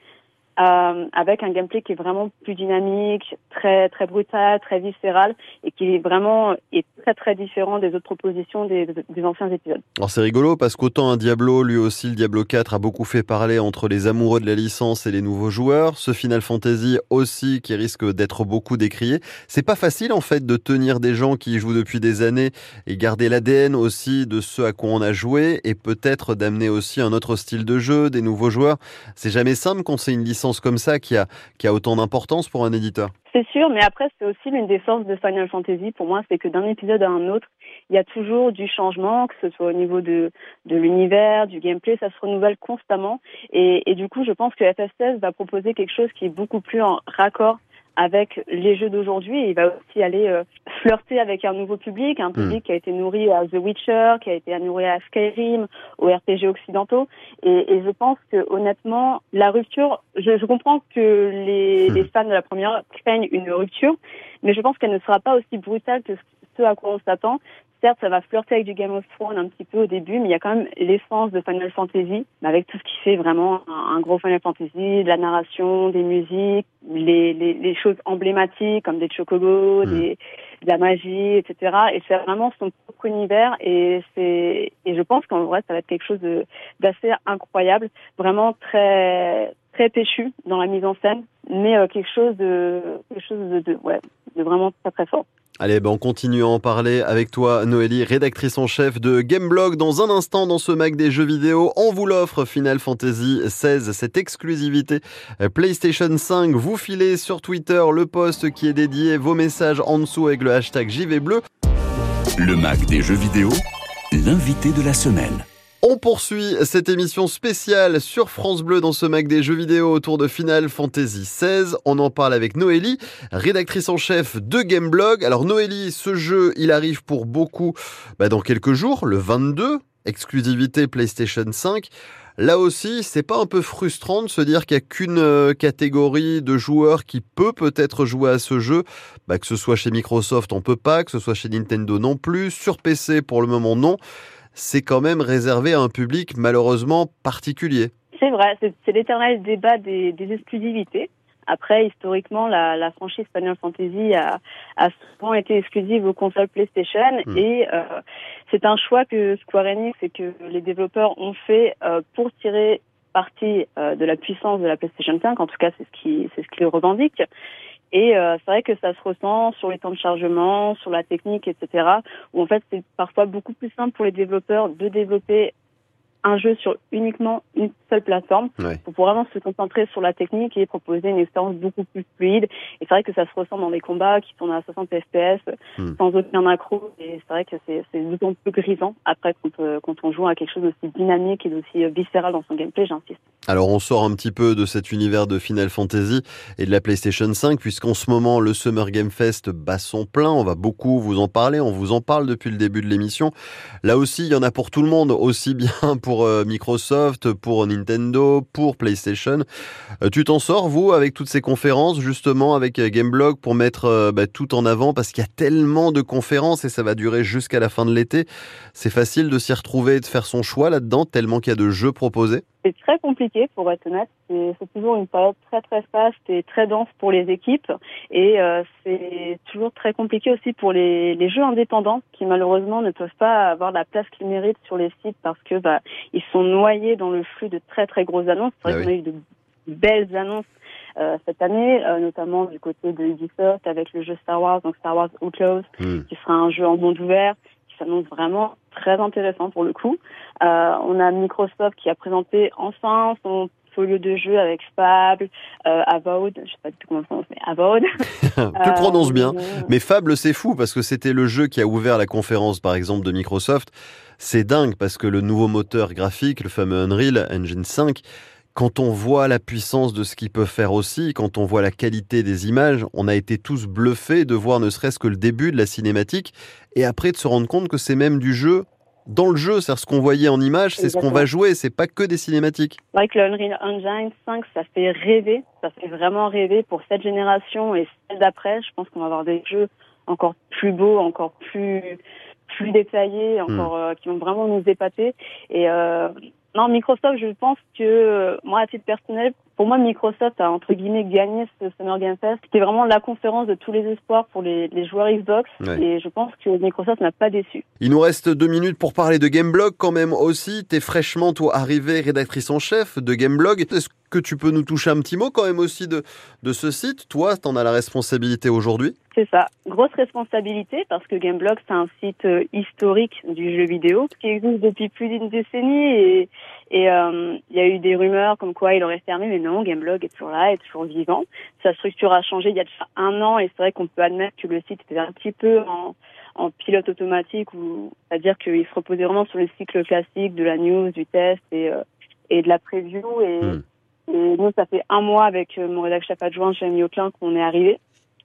euh, avec un gameplay qui est vraiment plus dynamique, très très brutal, très viscéral et qui est vraiment est très très différent des autres propositions des, des anciens épisodes. Alors c'est rigolo parce qu'autant un Diablo, lui aussi le Diablo 4 a beaucoup fait parler entre les amoureux de la licence et les nouveaux joueurs. Ce Final Fantasy aussi qui risque d'être beaucoup décrié. C'est pas facile en fait de tenir des gens qui jouent depuis des années et garder l'ADN aussi de ceux à quoi on a joué et peut-être d'amener aussi un autre style de jeu, des nouveaux joueurs. C'est jamais simple quand c'est une licence comme ça qui a, qui a autant d'importance pour un éditeur. C'est sûr, mais après, c'est aussi l'une des forces de Final Fantasy pour moi, c'est que d'un épisode à un autre, il y a toujours du changement, que ce soit au niveau de, de l'univers, du gameplay, ça se renouvelle constamment. Et, et du coup, je pense que FF16 va proposer quelque chose qui est beaucoup plus en raccord avec les jeux d'aujourd'hui. Il va aussi aller euh, flirter avec un nouveau public, un public hmm. qui a été nourri à The Witcher, qui a été nourri à Skyrim, aux RPG occidentaux. Et, et je pense que honnêtement, la rupture, je, je comprends que les, hmm. les, fans de la première craignent une rupture, mais je pense qu'elle ne sera pas aussi brutale que ce à quoi on s'attend certes, ça va flirter avec du Game of Thrones un petit peu au début, mais il y a quand même l'essence de Final Fantasy, avec tout ce qui fait vraiment un, gros Final Fantasy, de la narration, des musiques, les, les, les choses emblématiques comme des chocobos, hmm. des, de la magie, etc. Et c'est vraiment son propre univers, et c'est et je pense qu'en vrai, ça va être quelque chose d'assez incroyable, vraiment très très péchu dans la mise en scène, mais euh, quelque chose de quelque chose de, de ouais, de vraiment très très fort. Allez, ben on continue à en parler avec toi, Noélie, rédactrice en chef de Gameblog. Dans un instant, dans ce Mac des jeux vidéo, on vous l'offre Final Fantasy XVI, cette exclusivité PlayStation 5. Vous filez sur Twitter le post qui est dédié, vos messages en dessous avec le hashtag JV Bleu. Le Mac des jeux vidéo, l'invité de la semaine. On poursuit cette émission spéciale sur France Bleu dans ce Mac des jeux vidéo autour de Final Fantasy XVI. On en parle avec Noélie, rédactrice en chef de Gameblog. Alors Noélie, ce jeu, il arrive pour beaucoup bah, dans quelques jours, le 22, exclusivité PlayStation 5. Là aussi, c'est pas un peu frustrant de se dire qu'il n'y a qu'une euh, catégorie de joueurs qui peut peut-être jouer à ce jeu, bah, que ce soit chez Microsoft on peut pas, que ce soit chez Nintendo non plus, sur PC pour le moment non. C'est quand même réservé à un public malheureusement particulier. C'est vrai, c'est l'éternel débat des, des exclusivités. Après, historiquement, la, la, franchise Final Fantasy a, a, souvent été exclusive aux consoles PlayStation hmm. et euh, c'est un choix que Square Enix et que les développeurs ont fait euh, pour tirer parti euh, de la puissance de la PlayStation 5. En tout cas, c'est ce qui c'est ce qu'ils revendiquent. Et euh, c'est vrai que ça se ressent sur les temps de chargement, sur la technique, etc. Où en fait, c'est parfois beaucoup plus simple pour les développeurs de développer un jeu sur uniquement une seule plateforme pour vraiment se concentrer sur la technique et proposer une expérience beaucoup plus fluide. Et c'est vrai que ça se ressent dans des combats qui sont à 60 FPS hmm. sans aucun accro. Et c'est vrai que c'est d'autant plus grisant après quand, euh, quand on joue à quelque chose d'aussi dynamique et d'aussi euh, viscéral dans son gameplay, j'insiste. Alors on sort un petit peu de cet univers de Final Fantasy et de la PlayStation 5 puisqu'en ce moment le Summer Game Fest bat son plein, on va beaucoup vous en parler, on vous en parle depuis le début de l'émission. Là aussi, il y en a pour tout le monde, aussi bien <laughs> pour euh, Microsoft, pour Nintendo, pour PlayStation. Euh, tu t'en sors vous avec toutes ces conférences justement avec euh, Gameblog pour mettre bah, tout en avant parce qu'il y a tellement de conférences et ça va durer jusqu'à la fin de l'été. C'est facile de s'y retrouver et de faire son choix là-dedans tellement qu'il y a de jeux proposés. C'est très compliqué pour être honnête. C'est toujours une période très très faste et très dense pour les équipes et euh, c'est toujours très compliqué aussi pour les, les, jeux indépendants qui malheureusement ne peuvent pas avoir la place qu'ils méritent sur les sites parce que bah ils sont noyés dans le flux de très très grosses annonces. C'est vrai ah qu'on a eu de belles annonces euh, cette année, euh, notamment du côté de Ubisoft avec le jeu Star Wars, donc Star Wars Outlaws, hmm. qui sera un jeu en monde ouvert s'annonce vraiment très intéressant pour le coup. Euh, on a Microsoft qui a présenté enfin son folio de jeu avec Fable, euh, Avowed, je sais pas du tout comment ça prononce, mais Avowed. <laughs> tu prononces bien. Euh, mais Fable, c'est fou parce que c'était le jeu qui a ouvert la conférence, par exemple, de Microsoft. C'est dingue parce que le nouveau moteur graphique, le fameux Unreal Engine 5, quand on voit la puissance de ce qu'il peut faire aussi, quand on voit la qualité des images, on a été tous bluffés de voir ne serait-ce que le début de la cinématique et après de se rendre compte que c'est même du jeu dans le jeu, c'est ce qu'on voyait en image, c'est ce qu'on va jouer, c'est pas que des cinématiques. C'est vrai que le Unreal Engine 5, ça fait rêver, ça fait vraiment rêver pour cette génération et celle d'après. Je pense qu'on va avoir des jeux encore plus beaux, encore plus plus détaillés, encore hmm. euh, qui vont vraiment nous épater. Et euh, non, Microsoft, je pense que moi, à titre personnel, pour moi, Microsoft a entre guillemets gagné ce Summer Game Fest. C'était vraiment la conférence de tous les espoirs pour les, les joueurs Xbox et je pense que Microsoft n'a pas déçu. Il nous reste deux minutes pour parler de Gameblog quand même aussi. T'es fraîchement toi arrivée rédactrice en chef de Gameblog. Est-ce que tu peux nous toucher un petit mot quand même aussi de, de ce site Toi, t'en as la responsabilité aujourd'hui C'est ça, grosse responsabilité parce que Gameblog c'est un site euh, historique du jeu vidéo qui existe depuis plus d'une décennie et et euh, il y a eu des rumeurs comme quoi il aurait fermé, mais non, Gameblog est toujours là, est toujours vivant. Sa structure a changé il y a déjà un an et c'est vrai qu'on peut admettre que le site était un petit peu en, en pilote automatique, ou c'est-à-dire qu'il se reposait vraiment sur le cycle classique de la news, du test et, euh, et de la preview. Et, hmm. Et, nous, ça fait un mois avec euh, mon rédacteur chef adjoint, Jérémy Auclin, qu'on est arrivé.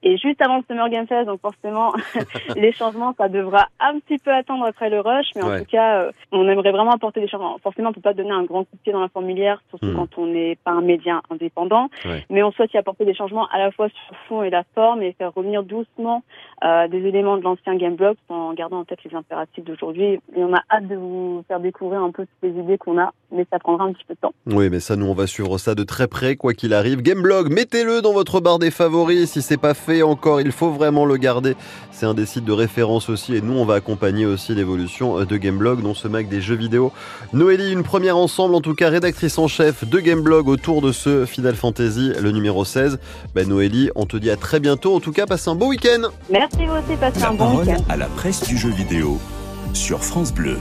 Et juste avant le Summer Game Fest, donc forcément, <laughs> les changements, ça devra un petit peu attendre après le rush, mais en tout cas, euh, on aimerait vraiment apporter des changements. Forcément, on peut pas donner un grand coup de pied dans la formulaire, surtout hmm. quand on n'est pas un média indépendant, mais on souhaite y apporter des changements à la fois sur le fond et la forme et faire revenir doucement euh, des éléments de l'ancien Gameblog en gardant en tête les impératifs d'aujourd'hui. Et on a hâte de vous faire découvrir un peu toutes les idées qu'on a, mais ça prendra un petit peu de temps. Oui, mais ça, nous, on va suivre ça de très près, quoi qu'il arrive. Gameblog, mettez-le dans votre barre des favoris si c'est pas fait encore, il faut vraiment le garder. C'est un des sites de référence aussi et nous on va accompagner aussi l'évolution euh, de Gameblog dans ce Mac des jeux vidéo. Noélie, une première ensemble, en tout cas rédactrice en chef de Gameblog autour de ce Final Fantasy, le numéro 16. Ben Noélie, on te dit à très bientôt. En tout cas, passe un beau week-end. Merci vous aussi, passez un bon week-end. à la presse du jeu vidéo sur France Bleu.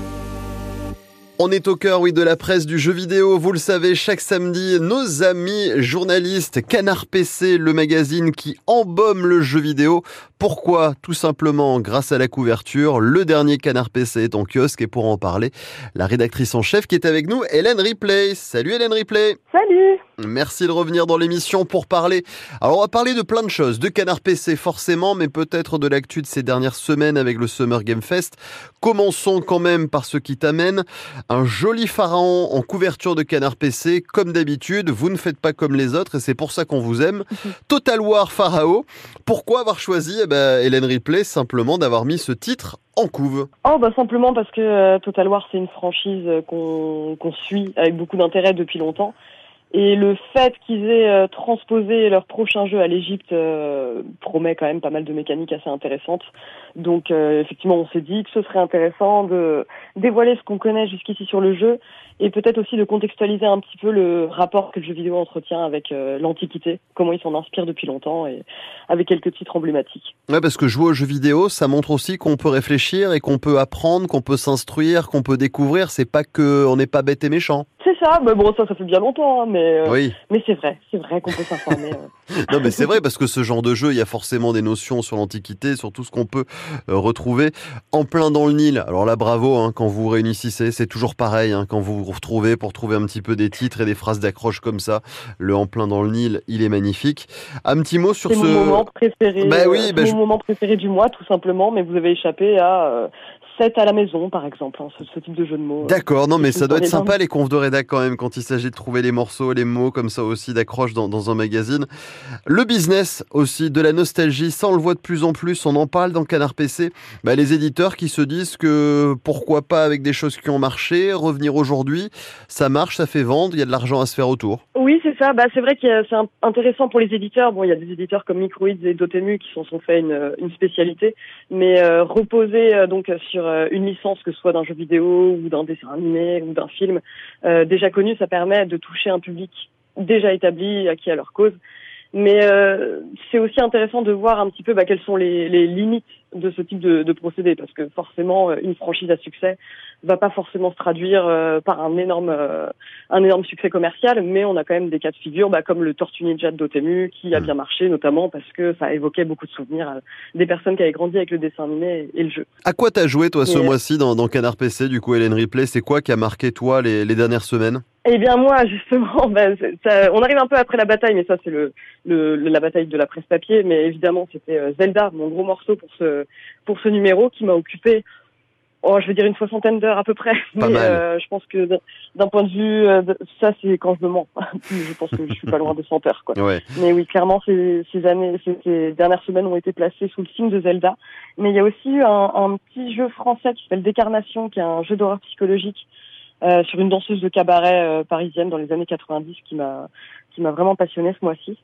On est au cœur, oui, de la presse du jeu vidéo. Vous le savez, chaque samedi, nos amis journalistes Canard PC, le magazine qui embaume le jeu vidéo. Pourquoi? Tout simplement grâce à la couverture. Le dernier Canard PC est en kiosque et pour en parler, la rédactrice en chef qui est avec nous, Hélène Ripley. Salut Hélène Ripley. Salut Merci de revenir dans l'émission pour parler. Alors, on va parler de plein de choses, de Canard PC forcément, mais peut-être de l'actu de ces dernières semaines avec le Summer Game Fest. Commençons quand même par ce qui t'amène. Un joli pharaon en couverture de Canard PC, comme d'habitude. Vous ne faites pas comme les autres et c'est pour ça qu'on vous aime. <laughs> Total War Pharaon. Pourquoi avoir choisi, eh ben, Hélène Ripley, simplement d'avoir mis ce titre en couve? Oh bah simplement parce que euh, Total War c'est une franchise euh, qu'on qu'on suit avec beaucoup d'intérêt depuis longtemps et le fait qu'ils aient euh, transposé leur prochain jeu à l'Égypte euh, promet quand même pas mal de mécaniques assez intéressantes. Donc euh, effectivement, on s'est dit que ce serait intéressant de dévoiler ce qu'on connaît jusqu'ici sur le jeu et peut-être aussi de contextualiser un petit peu le rapport que le jeu vidéo entretient avec l'Antiquité, comment il s'en inspire depuis longtemps et avec quelques titres emblématiques. Ouais, parce que jouer aux jeux vidéo, ça montre aussi qu'on peut réfléchir et qu'on peut apprendre, qu'on peut s'instruire, qu'on peut découvrir. C'est pas que on n'est pas bête et méchant. C'est ça, mais bon, ça, ça fait bien longtemps, hein, mais, euh, Oui. mais c'est vrai, c'est vrai qu'on peut s'informer. euh. <laughs> Non, mais c'est vrai parce que ce genre de jeu, il y a forcément des notions sur l'Antiquité, sur tout ce qu'on peut euh, retrouver en plein dans le Nil. Alors là, bravo hein, quand vous vous réunissez, c'est toujours pareil hein, quand vous vous retrouvez pour trouver un petit peu des titres et des phrases d'accroche comme ça. Le en plein dans le Nil, il est magnifique. Un petit mot sur ce. mon moment préféré, Bah oui, bah mon je- moment préféré du mois, tout simplement, mais vous avez échappé à 7 à la maison, par exemple, hein, ce, ce type de jeu de mots. D'accord, non mais ça doit être sympa les confs de rédac quand même quand il s'agit de trouver les morceaux, les mots comme ça aussi d'accroche dans, dans un magazine. Le business aussi, de la nostalgie, ça on le voit de plus en plus, on en parle dans Canard PC. Bah, les éditeurs qui se disent que pourquoi pas avec des choses qui ont marché, revenir aujourd'hui, ça marche, ça fait vendre, il y a de l'argent à se faire autour. Oui, c'est ça. Bah, c'est vrai que c'est intéressant pour les éditeurs. Bon, il y a des éditeurs comme Microids et Dotemu qui s'en sont fait une, une spécialité, mais euh, reposer euh, donc sur euh, une licence, que ce soit d'un jeu vidéo ou d'un dessin animé ou d'un film euh, déjà connu, ça permet de toucher un public déjà établi, acquis à leur cause. Mais euh, c'est aussi intéressant de voir un petit peu bah, quelles sont les, limites de ce type de, de procédé, parce que forcément, euh, une franchise à succès va pas forcément se traduire euh, par un énorme euh, un énorme succès commercial, mais on a quand même des cas de figure, bah, comme le Tortue Ninja de Dotemu, qui a Mm. bien marché, notamment parce que ça évoquait beaucoup de souvenirs euh, des personnes qui avaient grandi avec le dessin animé et le jeu. À quoi t'as joué toi ce Mais- mois-ci dans, dans Canard PC du coup Hélène Ripley? C'est quoi qui a marqué toi les, les dernières semaines? Eh bien moi, <laughs> justement, bah, ça- on arrive un peu après la bataille, mais ça c'est le, le, le- la bataille de la presse papier. Mais évidemment, c'était euh, Zelda, mon gros morceau pour ce pour ce numéro qui m'a occupé. Oh, je veux dire une soixantaine d'heures à peu près. Pas mais mal. euh, je pense que d'un- point de vue, euh, de- ça c'est quand je me mens. <laughs> je pense que je suis pas loin de 100 heures, quoi. Ouais. Mais oui, clairement, ces, ces années, ces, ces dernières semaines ont été placées sous le signe de Zelda. Mais il y a aussi un, un petit jeu français qui s'appelle Décarnation, qui est un jeu d'horreur psychologique euh, sur une danseuse de cabaret euh, parisienne dans les années 90, qui m'a qui m'a vraiment passionné ce mois-ci.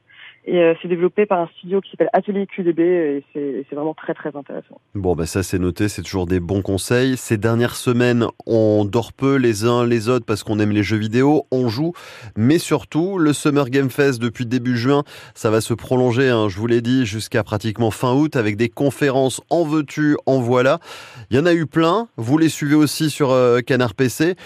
Et euh, c'est développé par un studio qui s'appelle Atelier QDB et c'est vraiment très très intéressant. Bon, bah ça c'est noté, c'est toujours des bons conseils. Ces dernières semaines, on dort peu les uns les autres parce qu'on aime les jeux vidéo, on joue, mais surtout le Summer Game Fest depuis début juin, ça va se prolonger, hein, je vous l'ai dit, jusqu'à pratiquement fin août avec des conférences en veux-tu, en voilà. Il y en a eu plein, vous les suivez aussi sur euh, Canard PC.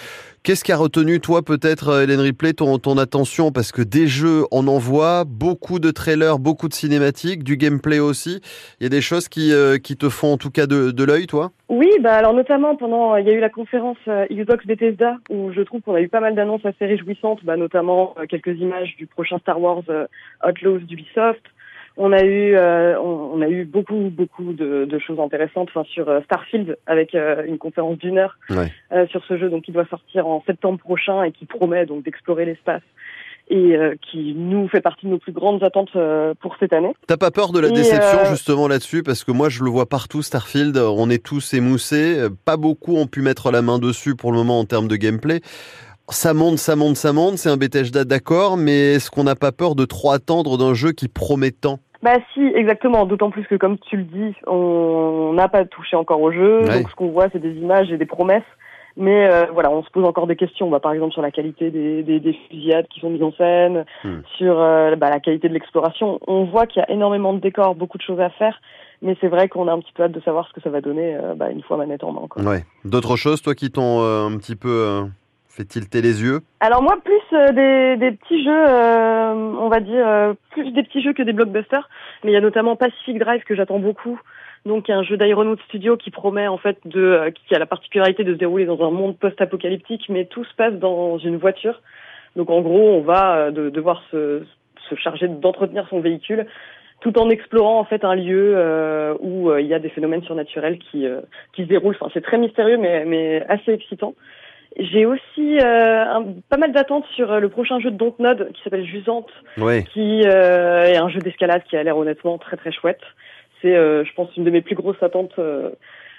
Qu'est-ce qui a retenu, toi, peut-être, euh, Hélène Ripley, ton, ton attention? Parce que des jeux, on en voit, beaucoup de trailers, beaucoup de cinématiques, du gameplay aussi. Il y a des choses qui, euh, qui te font en tout cas de, de l'œil, toi? Oui, bah alors notamment pendant, il y a eu la conférence euh, Xbox Bethesda où je trouve qu'on a eu pas mal d'annonces assez réjouissantes, bah notamment euh, quelques images du prochain Star Wars euh, Outlaws d'Ubisoft. On a eu, euh, on, on a eu beaucoup, beaucoup de, de choses intéressantes, enfin sur euh, Starfield avec euh, une conférence d'une heure Ouais. euh, sur ce jeu, donc qui doit sortir en septembre prochain et qui promet donc d'explorer l'espace et euh, qui nous fait partie de nos plus grandes attentes euh, pour cette année. T'as pas peur de la Et, déception justement là-dessus? Parce que moi je le vois partout, Starfield, on est tous émoussés, pas beaucoup ont pu mettre la main dessus pour le moment en termes de gameplay. Ça monte, ça monte, ça monte, c'est un Bethesda d'accord, mais est-ce qu'on n'a pas peur de trop attendre d'un jeu qui promet tant? Bah si, exactement. D'autant plus que, comme tu le dis, on n'a pas touché encore au jeu. Ouais. Donc ce qu'on voit, c'est des images et des promesses. Mais euh, voilà, on se pose encore des questions. Bah, par exemple sur la qualité des, des, des fusillades qui sont mises en scène, Hmm. sur euh, bah, la qualité de l'exploration. On voit qu'il y a énormément de décors, beaucoup de choses à faire. Mais c'est vrai qu'on a un petit peu hâte de savoir ce que ça va donner euh, bah, une fois manette en main. Quoi. Ouais. D'autres choses, toi, qui t'ont un petit peu fait tilter les yeux? Alors moi, plus euh, des, petits jeux, euh, on va dire, euh, plus des petits jeux que des blockbusters. Mais il y a notamment Pacific Drive que j'attends beaucoup. Donc un jeu d'Ironwood Studio qui promet en fait de, qui a la particularité de se dérouler dans un monde post-apocalyptique, mais tout se passe dans une voiture. Donc en gros, on va de, devoir se, charger d'entretenir son véhicule tout en explorant en fait un lieu où il y a des phénomènes surnaturels qui qui se déroulent. Enfin, c'est très mystérieux, mais assez excitant. J'ai aussi un, pas mal d'attentes sur le prochain jeu de Dontnod qui s'appelle Jusante, qui est un jeu d'escalade qui a l'air honnêtement très très chouette. C'est, je pense, une de mes plus grosses attentes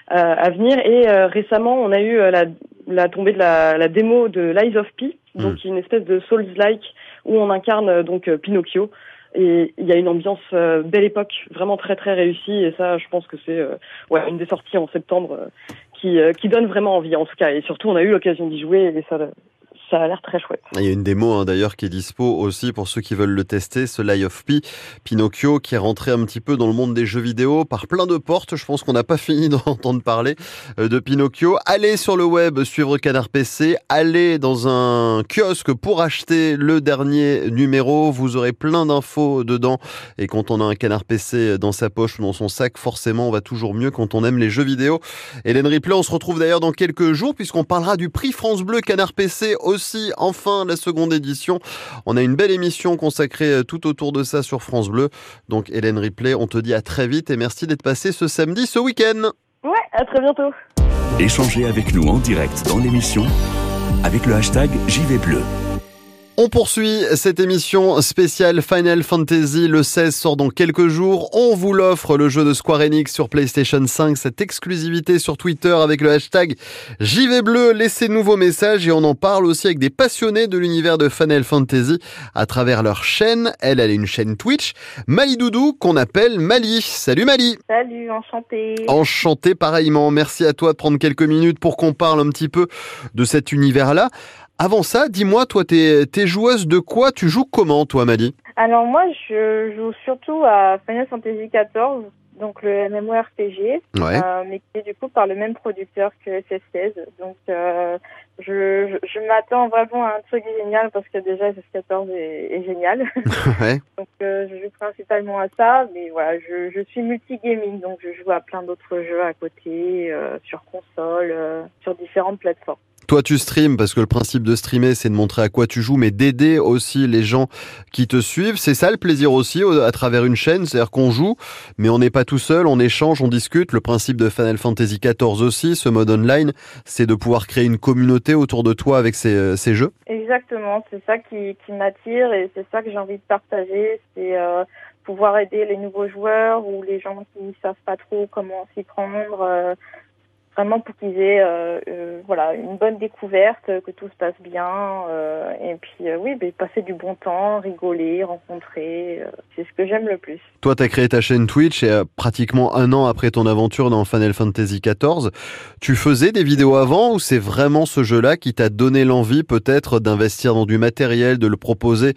à venir. Et récemment, on a eu la, la tombée de la, la démo de Lies of P, donc hmm. une espèce de Souls-like où on incarne donc Pinocchio. Et il y a une ambiance euh, belle époque, vraiment très très réussie. Et ça, je pense que c'est euh, ouais, une des sorties en septembre euh, qui, qui donne vraiment envie en tout cas. Et surtout, on a eu l'occasion d'y jouer et ça, ça a l'air très chouette. Il y a une démo hein, d'ailleurs qui est dispo aussi pour ceux qui veulent le tester, ce Lie of Pi, Pinocchio qui est rentré un petit peu dans le monde des jeux vidéo par plein de portes. Je pense qu'on n'a pas <laughs> fini d'entendre parler euh, de Pinocchio. Allez sur le web suivre Canard PC, allez dans un kiosque pour acheter le dernier numéro. Vous aurez plein d'infos dedans. Et quand on a un Canard PC dans sa poche ou dans son sac, forcément on va toujours mieux quand on aime les jeux vidéo. Hélène Ripley, on se retrouve d'ailleurs dans quelques jours puisqu'on parlera du prix France Bleu Canard PC aussi enfin la seconde édition. On a une belle émission consacrée euh, tout autour de ça sur France Bleu. Donc Hélène Ripley, on te dit à très vite et merci d'être passé ce samedi, ce week-end. Ouais, à très bientôt. Échangez avec nous en direct dans l'émission avec le hashtag JV Bleu. On poursuit cette émission spéciale Final Fantasy. Le 16 sort dans quelques jours. On vous l'offre, le jeu de Square Enix sur PlayStation 5. Cette exclusivité sur Twitter avec le hashtag JV Bleu. Laissez-nous vos messages et on en parle aussi avec des passionnés de l'univers de Final Fantasy à travers leur chaîne. Elle, elle est une chaîne Twitch. Mali Doudou, qu'on appelle Mali. Salut Mali. Salut, enchanté. Enchanté pareillement. Merci à toi de prendre quelques minutes pour qu'on parle un petit peu de cet univers-là. Avant ça, dis-moi, toi, t'es es joueuse de quoi? Tu joues comment, toi, Mali Alors moi, je joue surtout à Final Fantasy XIV, donc le MMORPG, euh, mais qui est du coup par le même producteur que FF16. Donc euh, je, je, m'attends vraiment à un truc génial parce que déjà FF14 est, est génial. <laughs> <laughs> ouais. donc euh, je joue principalement à ça, mais voilà, je, je suis multi-gaming, donc je joue à plein d'autres jeux à côté, sur console, sur différentes plateformes. Toi, tu streams parce que le principe de streamer, c'est de montrer à quoi tu joues, mais d'aider aussi les gens qui te suivent. C'est ça le plaisir aussi à travers une chaîne, c'est-à-dire qu'on joue, mais on n'est pas tout seul, on échange, on discute. Le principe de Final Fantasy XIV aussi, ce mode online, c'est de pouvoir créer une communauté autour de toi avec ces, euh, jeux. Exactement, c'est ça qui, qui m'attire et c'est ça que j'ai envie de partager. C'est euh, pouvoir aider les nouveaux joueurs ou les gens qui ne savent pas trop comment s'y prendre. Euh, vraiment pour qu'ils aient euh, euh, voilà une bonne découverte, que tout se passe bien euh, et puis oui, ben, passer du bon temps, rigoler, rencontrer, c'est ce que j'aime le plus. Toi, tu as créé ta chaîne Twitch et pratiquement un an après ton aventure dans Final Fantasy XIV, tu faisais des vidéos avant ou c'est vraiment ce jeu-là qui t'a donné l'envie peut-être d'investir dans du matériel, de le proposer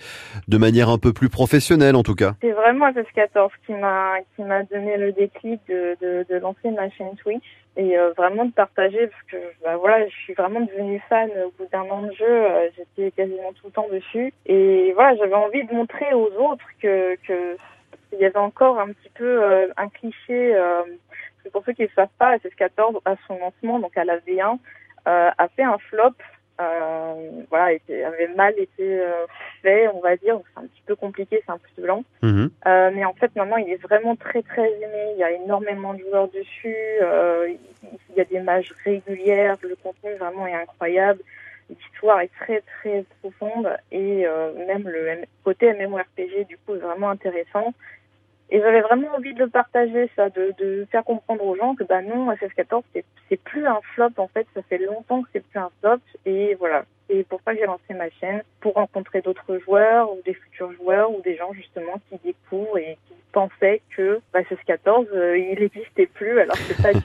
de manière un peu plus professionnelle en tout cas? C'est vraiment FF14 qui m'a qui m'a donné le déclic de, de, de lancer ma chaîne Twitch et euh, de partager parce que bah, voilà je suis vraiment devenue fan au bout d'un an de jeu euh, j'étais quasiment tout le temps dessus. Et voilà j'avais envie de montrer aux autres que que il y avait encore un petit peu euh, un cliché c'est pour ceux qui ne savent pas SS14 à son lancement donc à la V1 a fait un flop euh, voilà, était, avait mal été euh, fait, on va dire. C'est un petit peu compliqué, c'est un peu lent. Mhm. Euh, mais en fait, maintenant, il est vraiment très, très aimé. Il y a énormément de joueurs dessus. il y a des mages régulières. Le contenu vraiment est incroyable. L'histoire est très, très profonde. Et même le côté MMORPG, du coup, est vraiment intéressant. Et j'avais vraiment envie de le partager, ça, de, de faire comprendre aux gens que bah non, FF14 c'est plus un flop en fait, ça fait longtemps que c'est plus un flop et voilà. Et pour ça que j'ai lancé ma chaîne, pour rencontrer d'autres joueurs ou des futurs joueurs ou des gens justement qui découvrent et qui pensaient que bah, FF14 euh, il n'existait plus alors que pas du.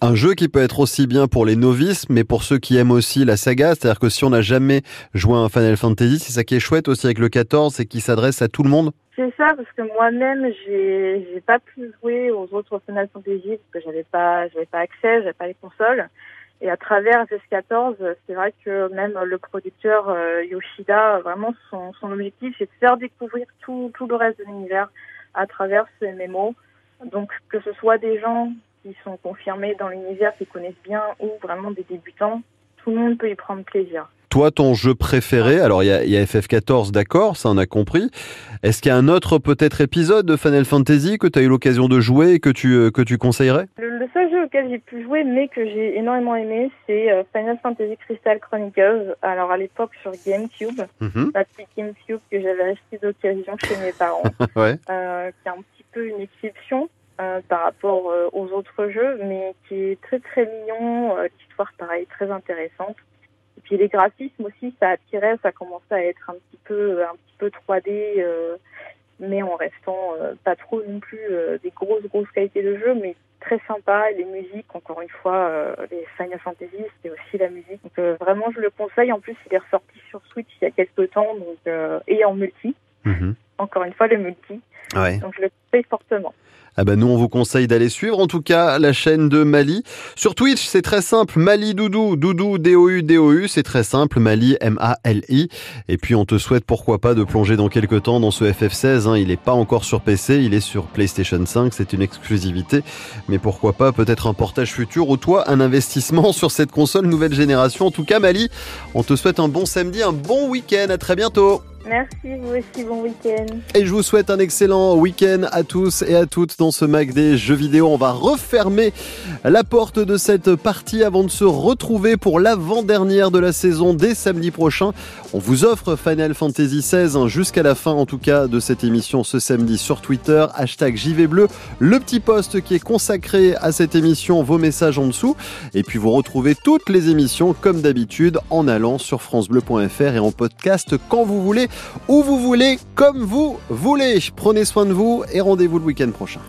Un jeu qui peut être aussi bien pour les novices, mais pour ceux qui aiment aussi la saga, c'est-à-dire que si on n'a jamais joué à un Final Fantasy, c'est ça qui est chouette aussi avec le 14, c'est qu'il s'adresse à tout le monde. C'est ça, parce que moi-même, j'ai, j'ai pas pu jouer aux autres Final Fantasy parce que j'avais pas, pas accès, j'avais pas les consoles. Et à travers FS14, c'est vrai que même le producteur euh, Yoshida, vraiment son, objectif, c'est de faire découvrir tout, le reste de l'univers à travers ce MMO. Donc que ce soit des gens qui sont confirmés dans l'univers, qui connaissent bien, ou vraiment des débutants, tout le monde peut y prendre plaisir. toi, ton jeu préféré, alors il y a, y a FF14, d'accord, ça on a compris. Est-ce qu'il y a un autre peut-être épisode de Final Fantasy que tu as eu l'occasion de jouer et que tu, euh, que tu conseillerais? Le, le seul jeu auquel j'ai pu jouer, mais que j'ai énormément aimé, c'est euh, Final Fantasy Crystal Chronicles. Alors à l'époque sur GameCube, Mhm. la petite GameCube que j'avais achetée d'occasion chez mes parents, <laughs> Ouais. euh, qui est un petit peu une exception par rapport euh, aux autres jeux, mais qui est très très mignon, euh, l'histoire pareil très intéressante. Et puis les graphismes aussi, ça attirait, ça commençait à être un petit peu un petit peu 3D, euh, mais en restant euh, pas trop non plus euh, des grosses grosses qualités de jeu, mais très sympa. Et les musiques, encore une fois, euh, les Final Fantasy, c'est aussi la musique. Donc euh, vraiment, je le conseille. En plus, il est ressorti sur Switch il y a quelques temps, donc euh, et en multi. Mhm. Encore une fois, le multi. Ouais. Donc je le conseille fortement. Ah bah nous on vous conseille d'aller suivre en tout cas la chaîne de Mali. Sur Twitch c'est très simple, Mali Doudou, Doudou D-O-U D-O-U, c'est très simple, Mali M-A-L-I. Et puis on te souhaite pourquoi pas de plonger dans quelques temps dans ce FF16, hein. il est pas encore sur PC, il est sur PlayStation 5, c'est une exclusivité. Mais pourquoi pas peut-être un portage futur ou toi un investissement <laughs> sur cette console nouvelle génération. En tout cas Mali, on te souhaite un bon samedi, un bon week-end, à très bientôt Merci, vous aussi, bon week-end. et je vous souhaite un excellent week-end à tous et à toutes dans ce Mac des jeux vidéo. On va refermer la porte de cette partie avant de se retrouver pour l'avant-dernière de la saison dès samedi prochain. On vous offre Final Fantasy XVI hein, jusqu'à la fin en tout cas de cette émission ce samedi sur Twitter. Hashtag JV Bleu, le petit post qui est consacré à cette émission, vos messages en dessous. Et puis vous retrouvez toutes les émissions comme d'habitude en allant sur francebleu.fr et en podcast quand vous voulez où vous voulez, comme vous voulez. Prenez soin de vous et rendez-vous le week-end prochain.